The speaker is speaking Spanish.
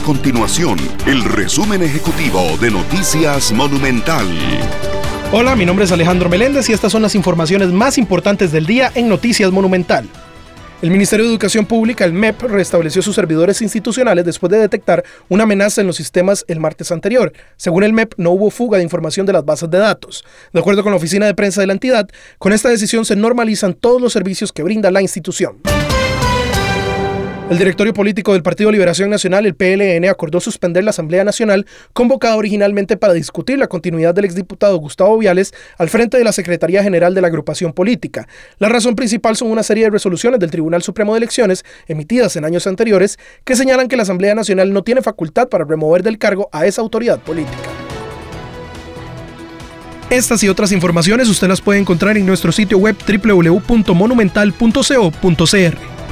continuación el resumen ejecutivo de Noticias Monumental. Hola, mi nombre es Alejandro Meléndez y estas son las informaciones más importantes del día en Noticias Monumental. El Ministerio de Educación Pública, el MEP, restableció sus servidores institucionales después de detectar una amenaza en los sistemas el martes anterior. Según el MEP, no hubo fuga de información de las bases de datos. De acuerdo con la oficina de prensa de la entidad, con esta decisión se normalizan todos los servicios que brinda la institución. El directorio político del Partido Liberación Nacional, el PLN, acordó suspender la Asamblea Nacional convocada originalmente para discutir la continuidad del exdiputado Gustavo Viales al frente de la Secretaría General de la agrupación política. La razón principal son una serie de resoluciones del Tribunal Supremo de Elecciones emitidas en años anteriores que señalan que la Asamblea Nacional no tiene facultad para remover del cargo a esa autoridad política. Estas y otras informaciones usted las puede encontrar en nuestro sitio web www.monumental.co.cr.